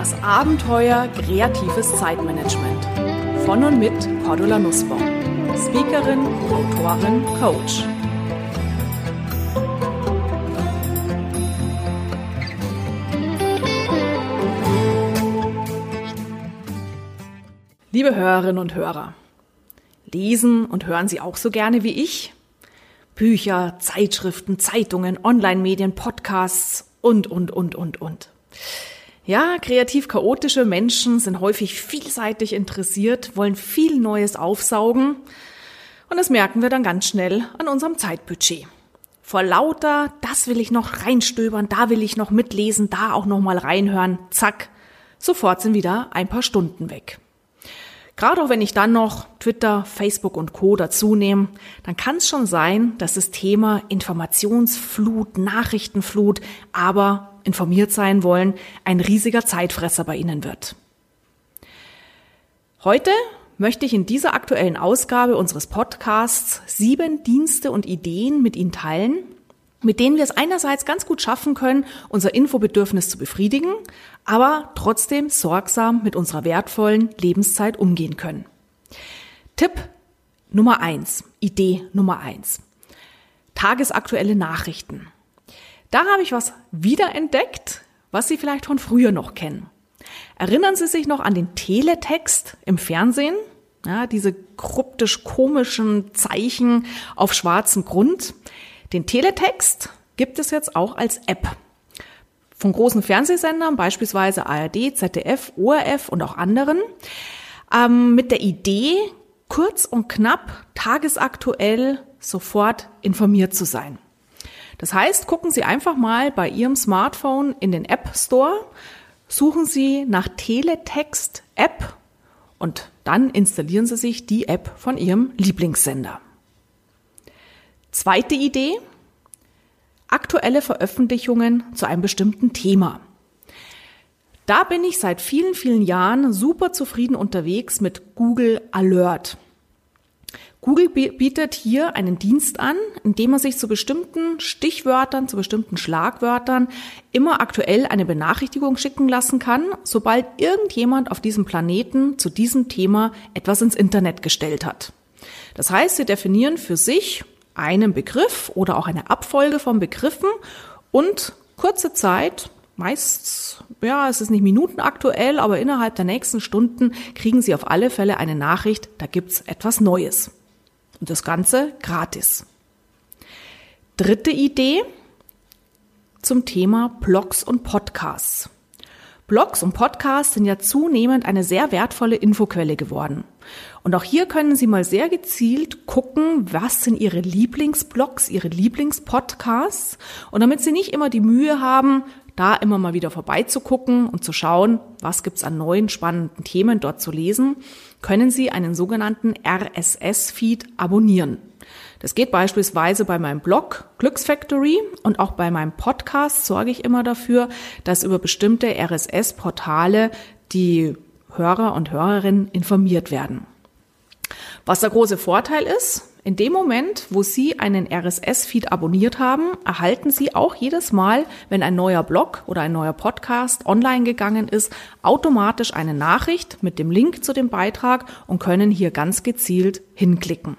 Das Abenteuer kreatives Zeitmanagement. Von und mit Cordula Nussbaum. Speakerin, Autorin, Coach. Liebe Hörerinnen und Hörer, lesen und hören Sie auch so gerne wie ich? Bücher, Zeitschriften, Zeitungen, Online-Medien, Podcasts und, und, und, und, und. Ja, kreativ chaotische Menschen sind häufig vielseitig interessiert, wollen viel Neues aufsaugen und das merken wir dann ganz schnell an unserem Zeitbudget. Vor lauter, das will ich noch reinstöbern, da will ich noch mitlesen, da auch noch mal reinhören, zack, sofort sind wieder ein paar Stunden weg. Gerade auch wenn ich dann noch Twitter, Facebook und Co dazu nehme, dann kann es schon sein, dass das Thema Informationsflut, Nachrichtenflut, aber informiert sein wollen, ein riesiger Zeitfresser bei Ihnen wird. Heute möchte ich in dieser aktuellen Ausgabe unseres Podcasts sieben Dienste und Ideen mit Ihnen teilen, mit denen wir es einerseits ganz gut schaffen können, unser Infobedürfnis zu befriedigen, aber trotzdem sorgsam mit unserer wertvollen Lebenszeit umgehen können. Tipp Nummer eins, Idee Nummer eins. Tagesaktuelle Nachrichten. Da habe ich was wiederentdeckt, was Sie vielleicht von früher noch kennen. Erinnern Sie sich noch an den Teletext im Fernsehen? Ja, diese kryptisch komischen Zeichen auf schwarzem Grund. Den Teletext gibt es jetzt auch als App. Von großen Fernsehsendern, beispielsweise ARD, ZDF, ORF und auch anderen, ähm, mit der Idee, kurz und knapp, tagesaktuell sofort informiert zu sein. Das heißt, gucken Sie einfach mal bei Ihrem Smartphone in den App Store, suchen Sie nach Teletext App und dann installieren Sie sich die App von Ihrem Lieblingssender. Zweite Idee, aktuelle Veröffentlichungen zu einem bestimmten Thema. Da bin ich seit vielen, vielen Jahren super zufrieden unterwegs mit Google Alert. Google bietet hier einen Dienst an, in dem man sich zu bestimmten Stichwörtern, zu bestimmten Schlagwörtern immer aktuell eine Benachrichtigung schicken lassen kann, sobald irgendjemand auf diesem Planeten zu diesem Thema etwas ins Internet gestellt hat. Das heißt, sie definieren für sich einen Begriff oder auch eine Abfolge von Begriffen und kurze Zeit, meist, ja, es ist nicht minutenaktuell, aber innerhalb der nächsten Stunden kriegen Sie auf alle Fälle eine Nachricht, da gibt's etwas Neues. Und das Ganze gratis. Dritte Idee zum Thema Blogs und Podcasts. Blogs und Podcasts sind ja zunehmend eine sehr wertvolle Infoquelle geworden. Und auch hier können Sie mal sehr gezielt gucken, was sind Ihre Lieblingsblogs, Ihre Lieblingspodcasts. Und damit Sie nicht immer die Mühe haben, da immer mal wieder vorbeizugucken und zu schauen, was gibt's an neuen spannenden Themen dort zu lesen, können Sie einen sogenannten RSS-Feed abonnieren. Das geht beispielsweise bei meinem Blog Glücksfactory und auch bei meinem Podcast sorge ich immer dafür, dass über bestimmte RSS-Portale die Hörer und Hörerinnen informiert werden. Was der große Vorteil ist, in dem Moment, wo Sie einen RSS-Feed abonniert haben, erhalten Sie auch jedes Mal, wenn ein neuer Blog oder ein neuer Podcast online gegangen ist, automatisch eine Nachricht mit dem Link zu dem Beitrag und können hier ganz gezielt hinklicken.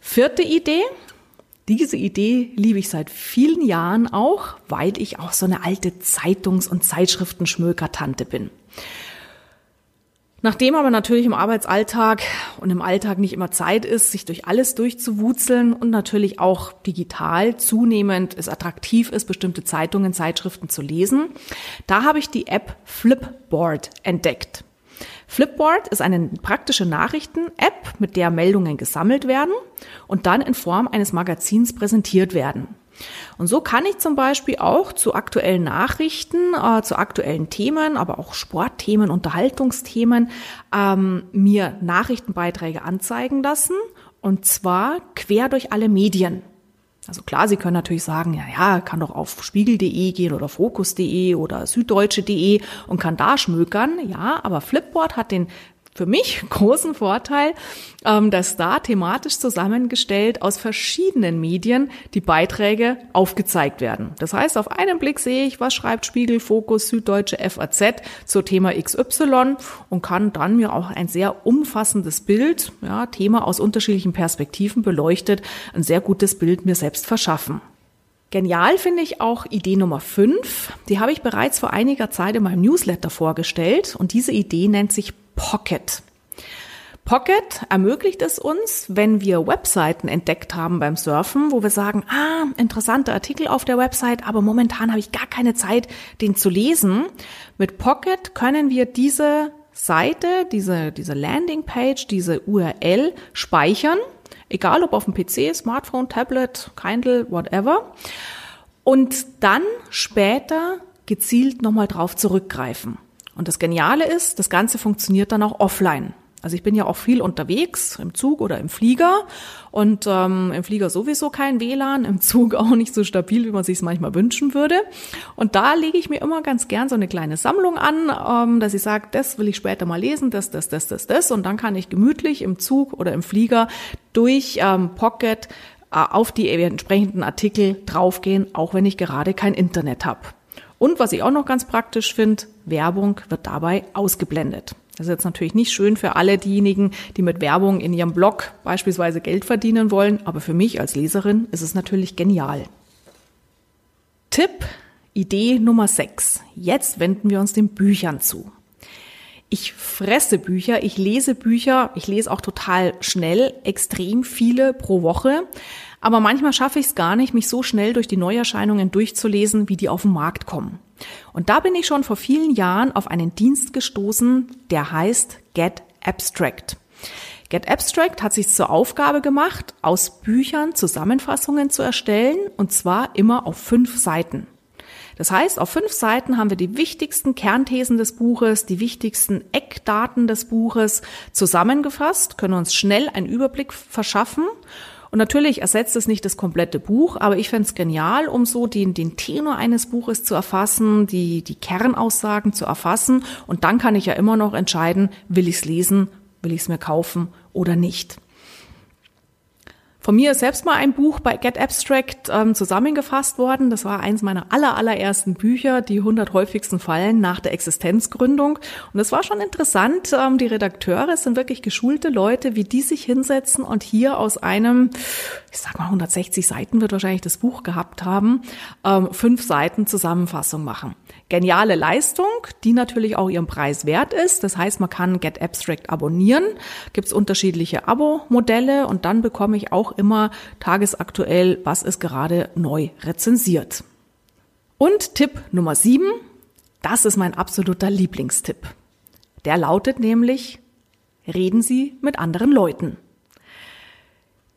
Vierte Idee. Diese Idee liebe ich seit vielen Jahren auch, weil ich auch so eine alte Zeitungs- und Zeitschriftenschmökertante bin. Nachdem aber natürlich im Arbeitsalltag und im Alltag nicht immer Zeit ist, sich durch alles durchzuwuzeln und natürlich auch digital zunehmend es attraktiv ist, bestimmte Zeitungen, Zeitschriften zu lesen, da habe ich die App Flipboard entdeckt. Flipboard ist eine praktische Nachrichten-App, mit der Meldungen gesammelt werden und dann in Form eines Magazins präsentiert werden. Und so kann ich zum Beispiel auch zu aktuellen Nachrichten, äh, zu aktuellen Themen, aber auch Sportthemen, Unterhaltungsthemen, ähm, mir Nachrichtenbeiträge anzeigen lassen. Und zwar quer durch alle Medien. Also klar, Sie können natürlich sagen, ja, ja, kann doch auf spiegel.de gehen oder fokus.de oder süddeutsche.de und kann da schmökern. Ja, aber Flipboard hat den für mich großen Vorteil, ähm, dass da thematisch zusammengestellt aus verschiedenen Medien die Beiträge aufgezeigt werden. Das heißt, auf einen Blick sehe ich, was schreibt Spiegel, Fokus, Süddeutsche, FAZ zur Thema XY und kann dann mir auch ein sehr umfassendes Bild, ja, Thema aus unterschiedlichen Perspektiven beleuchtet, ein sehr gutes Bild mir selbst verschaffen. Genial finde ich auch Idee Nummer 5. Die habe ich bereits vor einiger Zeit in meinem Newsletter vorgestellt und diese Idee nennt sich Pocket. Pocket ermöglicht es uns, wenn wir Webseiten entdeckt haben beim Surfen, wo wir sagen, ah, interessante Artikel auf der Website, aber momentan habe ich gar keine Zeit, den zu lesen. Mit Pocket können wir diese Seite, diese, diese Landingpage, diese URL speichern, egal ob auf dem PC, Smartphone, Tablet, Kindle, whatever, und dann später gezielt nochmal drauf zurückgreifen. Und das Geniale ist, das Ganze funktioniert dann auch offline. Also ich bin ja auch viel unterwegs, im Zug oder im Flieger und ähm, im Flieger sowieso kein WLAN, im Zug auch nicht so stabil, wie man sich es manchmal wünschen würde. Und da lege ich mir immer ganz gern so eine kleine Sammlung an, ähm, dass ich sage, das will ich später mal lesen, das, das, das, das, das. Und dann kann ich gemütlich im Zug oder im Flieger durch ähm, Pocket äh, auf die entsprechenden Artikel draufgehen, auch wenn ich gerade kein Internet habe. Und was ich auch noch ganz praktisch finde, Werbung wird dabei ausgeblendet. Das ist jetzt natürlich nicht schön für alle diejenigen, die mit Werbung in ihrem Blog beispielsweise Geld verdienen wollen, aber für mich als Leserin ist es natürlich genial. Tipp, Idee Nummer 6. Jetzt wenden wir uns den Büchern zu. Ich fresse Bücher, ich lese Bücher, ich lese auch total schnell, extrem viele pro Woche. Aber manchmal schaffe ich es gar nicht, mich so schnell durch die Neuerscheinungen durchzulesen, wie die auf den Markt kommen. Und da bin ich schon vor vielen Jahren auf einen Dienst gestoßen, der heißt Get Abstract. Get Abstract hat sich zur Aufgabe gemacht, aus Büchern Zusammenfassungen zu erstellen, und zwar immer auf fünf Seiten. Das heißt, auf fünf Seiten haben wir die wichtigsten Kernthesen des Buches, die wichtigsten Eckdaten des Buches zusammengefasst, können uns schnell einen Überblick verschaffen und natürlich ersetzt es nicht das komplette Buch, aber ich fände es genial, um so den, den Tenor eines Buches zu erfassen, die, die Kernaussagen zu erfassen. Und dann kann ich ja immer noch entscheiden, will ich es lesen, will ich es mir kaufen oder nicht. Von mir ist selbst mal ein Buch bei Get Abstract ähm, zusammengefasst worden. Das war eins meiner aller, allerersten Bücher, die 100 häufigsten Fallen nach der Existenzgründung. Und es war schon interessant. Ähm, die Redakteure sind wirklich geschulte Leute, wie die sich hinsetzen und hier aus einem, ich sag mal 160 Seiten wird wahrscheinlich das Buch gehabt haben, ähm, fünf Seiten Zusammenfassung machen. Geniale Leistung, die natürlich auch ihren Preis wert ist. Das heißt, man kann Get Abstract abonnieren. Gibt es unterschiedliche Abo-Modelle und dann bekomme ich auch immer tagesaktuell, was ist gerade neu rezensiert. Und Tipp Nummer sieben, das ist mein absoluter Lieblingstipp. Der lautet nämlich, reden Sie mit anderen Leuten.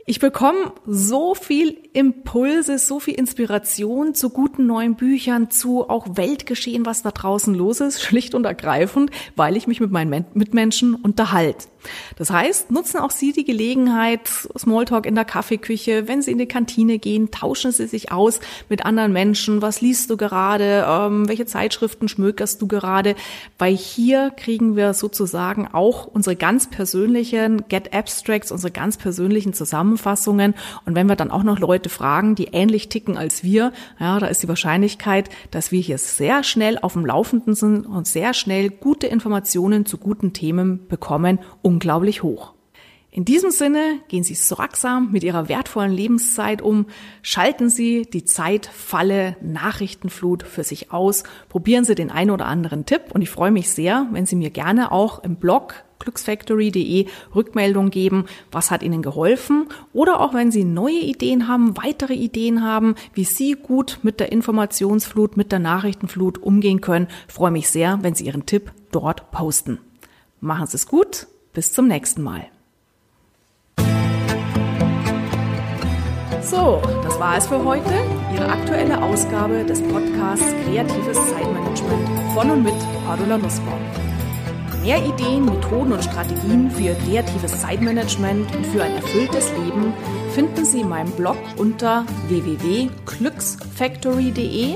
Ich bekomme so viel Impulse, so viel Inspiration zu guten neuen Büchern, zu auch Weltgeschehen, was da draußen los ist, schlicht und ergreifend, weil ich mich mit meinen Mitmenschen unterhalte. Das heißt, nutzen auch Sie die Gelegenheit, Smalltalk in der Kaffeeküche, wenn Sie in die Kantine gehen, tauschen Sie sich aus mit anderen Menschen. Was liest du gerade? Ähm, welche Zeitschriften schmökerst du gerade? Weil hier kriegen wir sozusagen auch unsere ganz persönlichen Get Abstracts, unsere ganz persönlichen Zusammenfassungen. Und wenn wir dann auch noch Leute fragen, die ähnlich ticken als wir, ja, da ist die Wahrscheinlichkeit, dass wir hier sehr schnell auf dem Laufenden sind und sehr schnell gute Informationen zu guten Themen bekommen, unglaublich hoch. In diesem Sinne gehen Sie sorgsam mit Ihrer wertvollen Lebenszeit um, schalten Sie die Zeitfalle Nachrichtenflut für sich aus, probieren Sie den einen oder anderen Tipp. Und ich freue mich sehr, wenn Sie mir gerne auch im Blog glücksfactory.de Rückmeldung geben, was hat Ihnen geholfen. Oder auch wenn Sie neue Ideen haben, weitere Ideen haben, wie Sie gut mit der Informationsflut, mit der Nachrichtenflut umgehen können, freue mich sehr, wenn Sie Ihren Tipp dort posten. Machen Sie es gut, bis zum nächsten Mal. So, das war es für heute. Ihre aktuelle Ausgabe des Podcasts Kreatives Zeitmanagement von und mit Cordula Nussbaum. Mehr Ideen, Methoden und Strategien für kreatives Zeitmanagement und für ein erfülltes Leben finden Sie in meinem Blog unter www.glücksfactory.de,